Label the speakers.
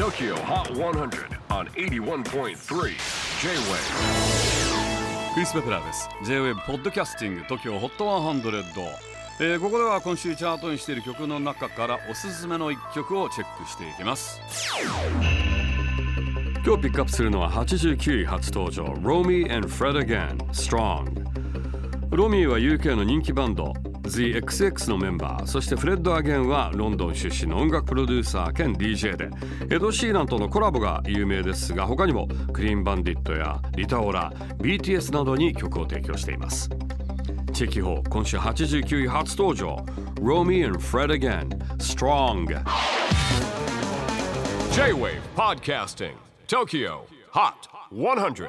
Speaker 1: TOKYO HOT 100 on 81.3 J-WAVE
Speaker 2: クリス・ベプラーです。J-WAVE ポッドキャスティング TOKYO HOT 100、えーここでは今週チャートにしている曲の中からおすすめの一曲をチェックしていきます。今日ピックアップするのは89位初登場 Romy and Fred Again Strong ロミーは UK の人気バンド THEXX のメンバーそしてフレッド・アゲンはロンドン出身の音楽プロデューサー兼 DJ でエド・シーランとのコラボが有名ですが他にもクリーン・バンディットやリタ・オラ BTS などに曲を提供しています。チェキホー今週89位初登場 Romy and Fred Again Strong
Speaker 1: J-WAVE PODCASTING TOKYO HOT 100